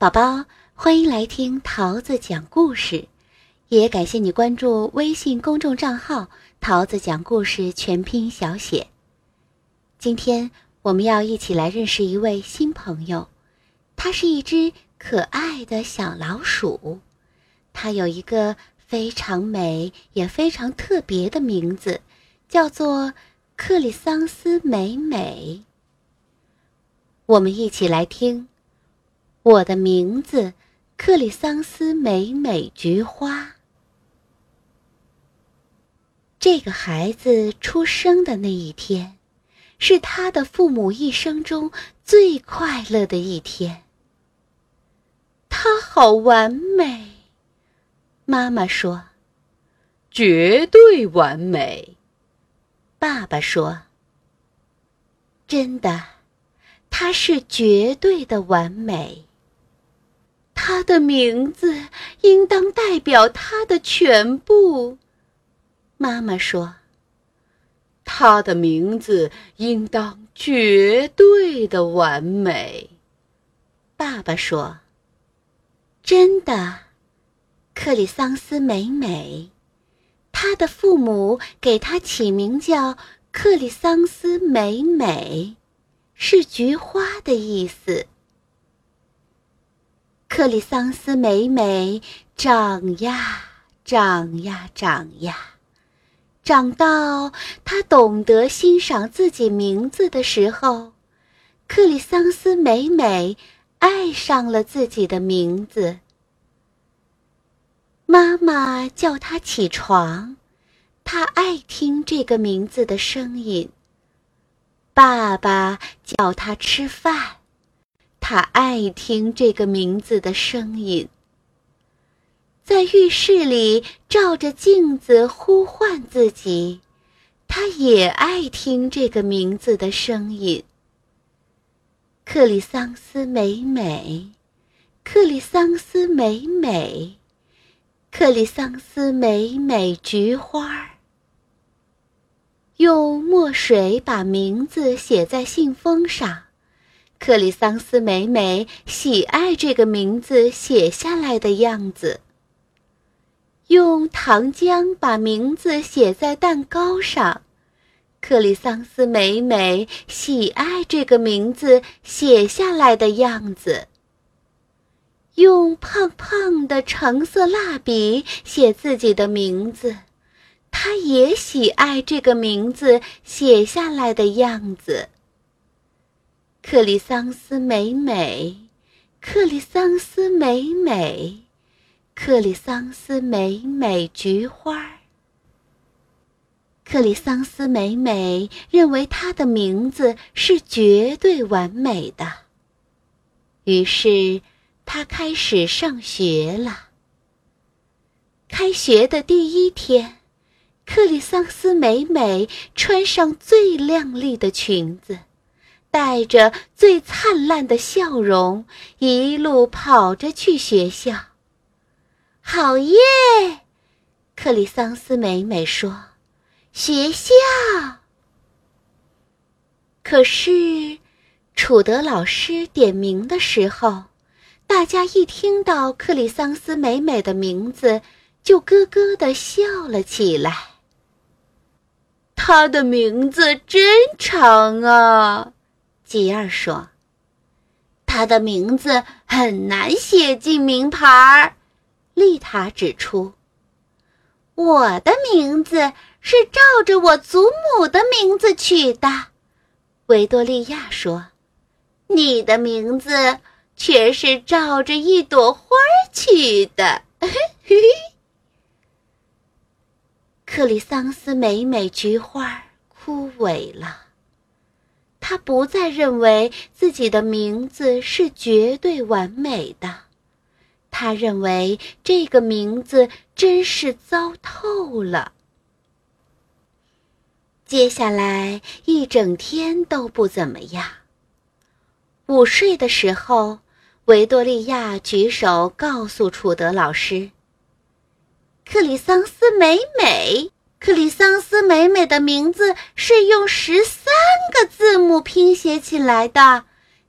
宝宝，欢迎来听桃子讲故事，也感谢你关注微信公众账号“桃子讲故事全拼小写”。今天我们要一起来认识一位新朋友，它是一只可爱的小老鼠，它有一个非常美也非常特别的名字，叫做克里桑斯美美。我们一起来听。我的名字，克里桑斯美美菊花。这个孩子出生的那一天，是他的父母一生中最快乐的一天。他好完美，妈妈说。绝对完美，爸爸说。真的，他是绝对的完美。他的名字应当代表他的全部，妈妈说。他的名字应当绝对的完美，爸爸说。真的，克里桑斯美美，他的父母给他起名叫克里桑斯美美，是菊花的意思。克里桑斯美美长呀长呀长呀，长到他懂得欣赏自己名字的时候，克里桑斯美美爱上了自己的名字。妈妈叫他起床，他爱听这个名字的声音。爸爸叫他吃饭。他爱听这个名字的声音，在浴室里照着镜子呼唤自己。他也爱听这个名字的声音。克里桑斯美美，克里桑斯美美，克里桑斯美美菊花。用墨水把名字写在信封上。克里桑斯美美喜爱这个名字写下来的样子。用糖浆把名字写在蛋糕上，克里桑斯美美喜爱这个名字写下来的样子。用胖胖的橙色蜡笔写自己的名字，他也喜爱这个名字写下来的样子。克里桑斯美美，克里桑斯美美，克里桑斯美美菊花。克里桑斯美美认为她的名字是绝对完美的，于是她开始上学了。开学的第一天，克里桑斯美美穿上最亮丽的裙子。带着最灿烂的笑容，一路跑着去学校。好耶！克里桑斯美美说：“学校。”可是，楚德老师点名的时候，大家一听到克里桑斯美美的名字，就咯咯的笑了起来。她的名字真长啊！吉尔说：“他的名字很难写进名牌儿。”丽塔指出：“我的名字是照着我祖母的名字取的。”维多利亚说：“你的名字却是照着一朵花取的。”克里桑斯美美菊花枯萎了。他不再认为自己的名字是绝对完美的，他认为这个名字真是糟透了。接下来一整天都不怎么样。午睡的时候，维多利亚举手告诉楚德老师：“克里桑斯美美。”克里桑斯美美的名字是用十三个字母拼写起来的，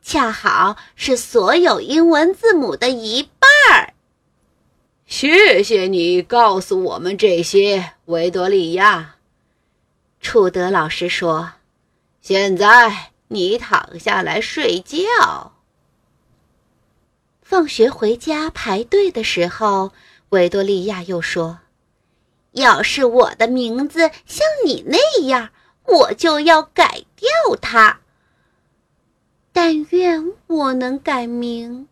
恰好是所有英文字母的一半儿。谢谢你告诉我们这些，维多利亚。楚德老师说：“现在你躺下来睡觉。”放学回家排队的时候，维多利亚又说：“要是我的名字像你那样，我就要改掉它。但愿我能改名。”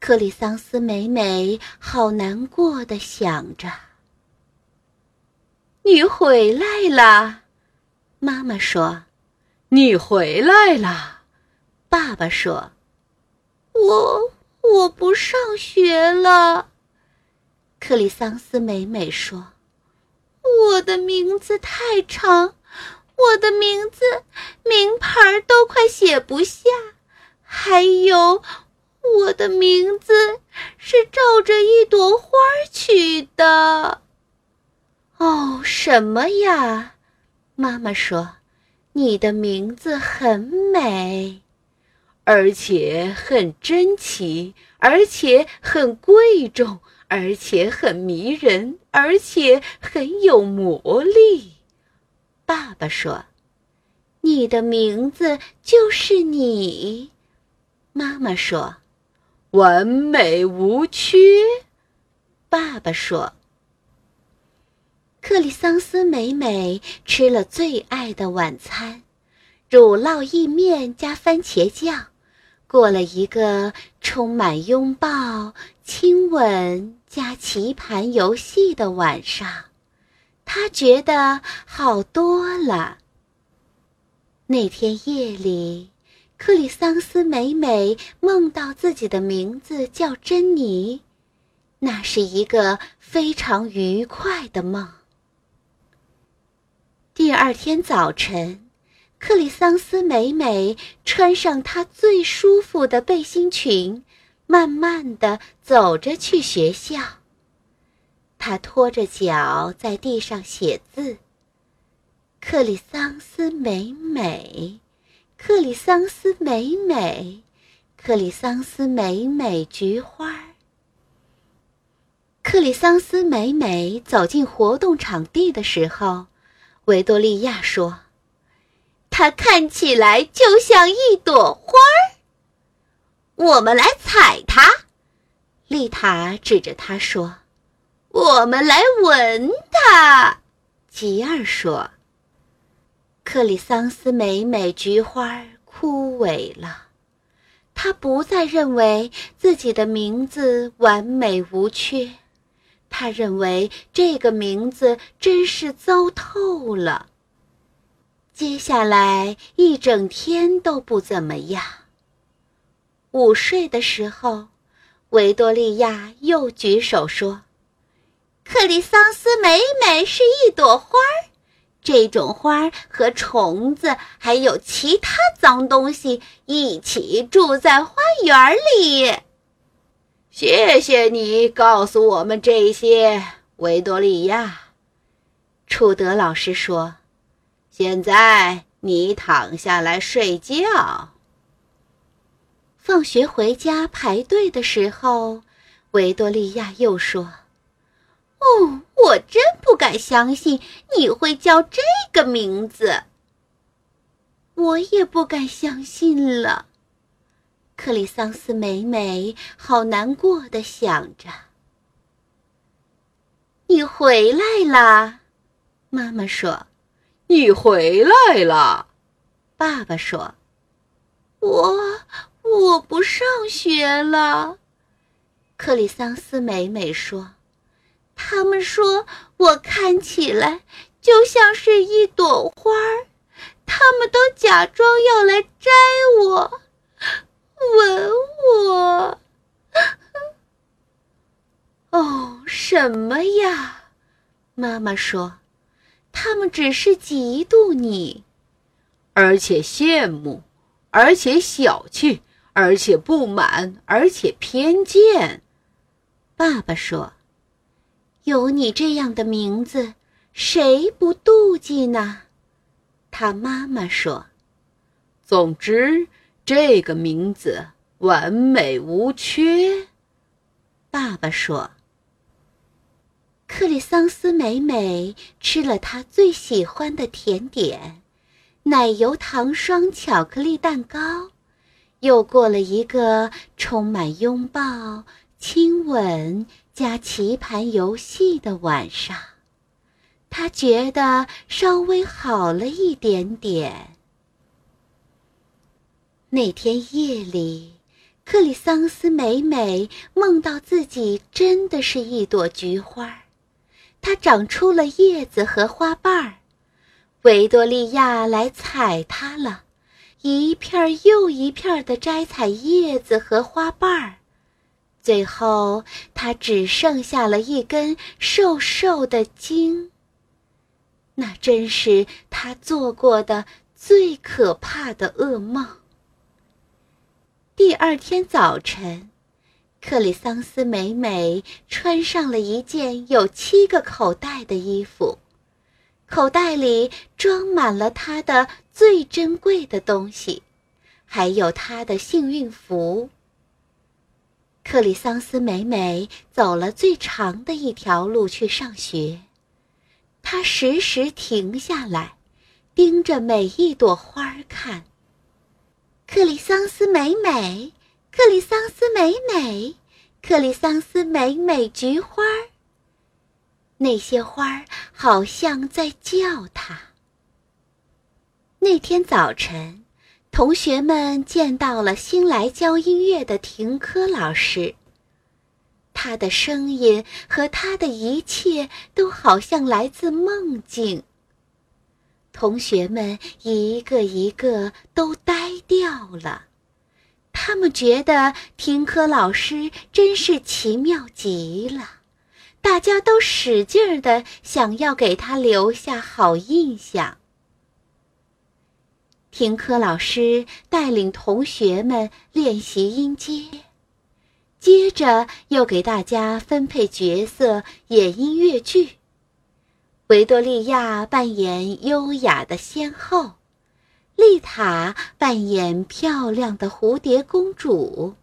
克里桑斯美美好难过的想着。“你回来了。”妈妈说，“你回来了。”爸爸说，“我。”我不上学了，克里桑斯美美说：“我的名字太长，我的名字名牌都快写不下，还有我的名字是照着一朵花取的。”哦，什么呀？妈妈说：“你的名字很美。”而且很珍奇，而且很贵重，而且很迷人，而且很有魔力。爸爸说：“你的名字就是你。”妈妈说：“完美无缺。”爸爸说：“克里桑斯美美吃了最爱的晚餐，乳酪意面加番茄酱。”过了一个充满拥抱、亲吻加棋盘游戏的晚上，他觉得好多了。那天夜里，克里桑斯美美梦到自己的名字叫珍妮，那是一个非常愉快的梦。第二天早晨。克里桑斯美美穿上她最舒服的背心裙，慢慢的走着去学校。她拖着脚在地上写字。克里桑斯美美，克里桑斯美美，克里桑斯美美菊花。克里桑斯美美走进活动场地的时候，维多利亚说。它看起来就像一朵花儿。我们来采它。丽塔指着它说：“我们来闻它。”吉尔说：“克里桑斯美美菊花枯萎了，他不再认为自己的名字完美无缺，他认为这个名字真是糟透了。”接下来一整天都不怎么样。午睡的时候，维多利亚又举手说：“克里桑斯美美是一朵花儿，这种花儿和虫子还有其他脏东西一起住在花园里。”谢谢你告诉我们这些，维多利亚。楚德老师说。现在你躺下来睡觉。放学回家排队的时候，维多利亚又说：“哦，我真不敢相信你会叫这个名字。”我也不敢相信了。克里桑斯美美好难过的想着。你回来啦，妈妈说。你回来了，爸爸说：“我我不上学了。”克里桑斯美美说：“他们说我看起来就像是一朵花儿，他们都假装要来摘我，吻我。”哦，什么呀？妈妈说。他们只是嫉妒你，而且羡慕，而且小气，而且不满，而且偏见。爸爸说：“有你这样的名字，谁不妒忌呢？”他妈妈说：“总之，这个名字完美无缺。”爸爸说。克里桑斯美美吃了她最喜欢的甜点——奶油糖霜巧克力蛋糕，又过了一个充满拥抱、亲吻加棋盘游戏的晚上。她觉得稍微好了一点点。那天夜里，克里桑斯美美梦到自己真的是一朵菊花。它长出了叶子和花瓣儿，维多利亚来采它了，一片又一片的摘采叶子和花瓣儿，最后它只剩下了一根瘦瘦的茎。那真是他做过的最可怕的噩梦。第二天早晨。克里桑斯美美穿上了一件有七个口袋的衣服，口袋里装满了她的最珍贵的东西，还有她的幸运符。克里桑斯美美走了最长的一条路去上学，她时时停下来，盯着每一朵花看。克里桑斯美美。克里桑斯美美，克里桑斯美美菊花儿。那些花儿好像在叫他。那天早晨，同学们见到了新来教音乐的停科老师。他的声音和他的一切都好像来自梦境。同学们一个一个都呆掉了。他们觉得听课老师真是奇妙极了，大家都使劲的想要给他留下好印象。听课老师带领同学们练习音阶，接着又给大家分配角色演音乐剧。维多利亚扮演优雅的仙后。丽塔扮演漂亮的蝴蝶公主，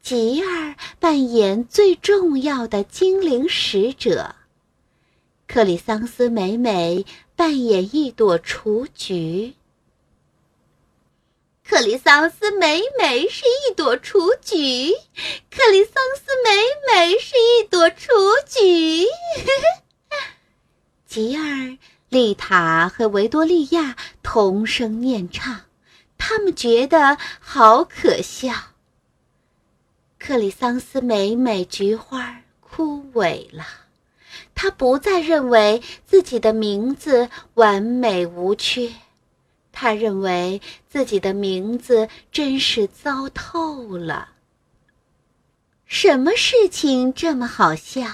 吉儿扮演最重要的精灵使者，克里桑斯美美扮演一朵雏菊。克里桑斯美美是一朵雏菊，克里桑斯美美是一朵雏菊，吉儿。丽塔和维多利亚同声念唱，他们觉得好可笑。克里桑斯美美菊花枯萎了，他不再认为自己的名字完美无缺，他认为自己的名字真是糟透了。什么事情这么好笑？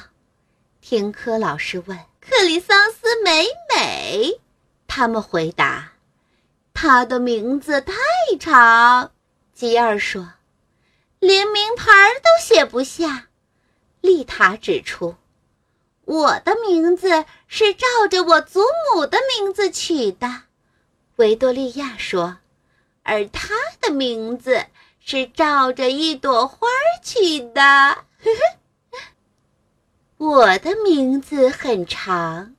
听科老师问。克里桑斯美美，他们回答：“他的名字太长。”吉尔说：“连名牌都写不下。”丽塔指出：“我的名字是照着我祖母的名字取的。”维多利亚说：“而他的名字是照着一朵花取的。”我的名字很长，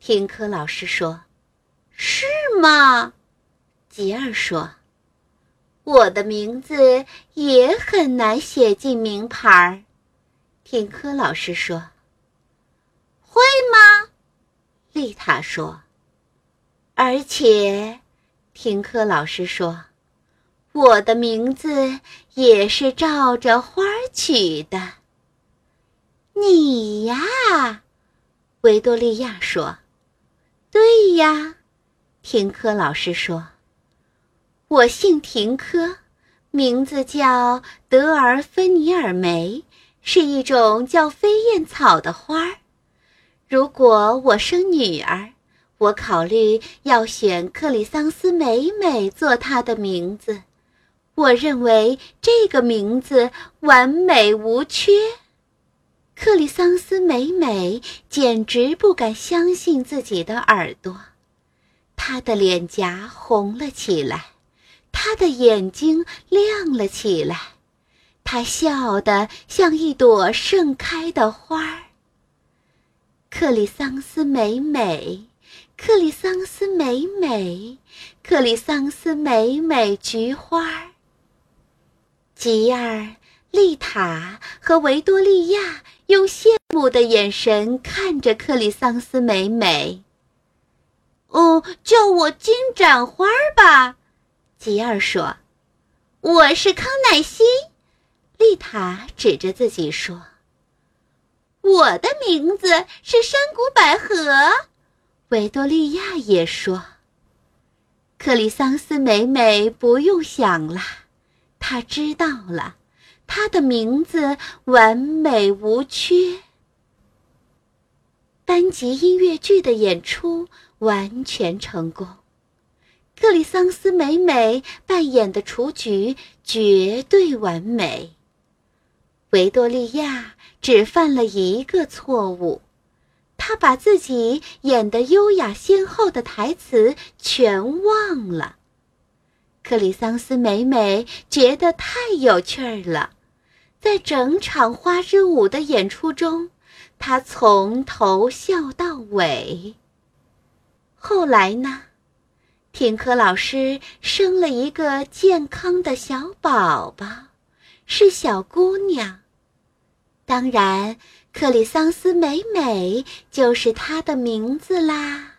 听科老师说，是吗？吉尔说，我的名字也很难写进名牌儿。听科老师说，会吗？丽塔说，而且，听科老师说，我的名字也是照着花取的。你呀，维多利亚说：“对呀。”停科老师说：“我姓停科，名字叫德尔芬尼尔梅，是一种叫飞燕草的花儿。如果我生女儿，我考虑要选克里桑斯美美做她的名字。我认为这个名字完美无缺。”克里桑斯美美简直不敢相信自己的耳朵，她的脸颊红了起来，她的眼睛亮了起来，她笑得像一朵盛开的花儿。克里桑斯美美，克里桑斯美美，克里桑斯美美菊花。吉尔、丽塔和维多利亚用羡慕的眼神看着克里桑斯美美。哦，叫我金盏花吧，吉尔说。我是康乃馨，丽塔指着自己说。我的名字是山谷百合，维多利亚也说。克里桑斯美美不用想了，她知道了，他的名字完美无缺。班级音乐剧的演出完全成功，克里桑斯美美扮演的雏菊绝对完美。维多利亚只犯了一个错误，她把自己演的优雅先后的台词全忘了。克里桑斯美美觉得太有趣儿了，在整场花之舞的演出中，她从头笑到尾。后来呢，听课老师生了一个健康的小宝宝，是小姑娘。当然，克里桑斯美美就是她的名字啦。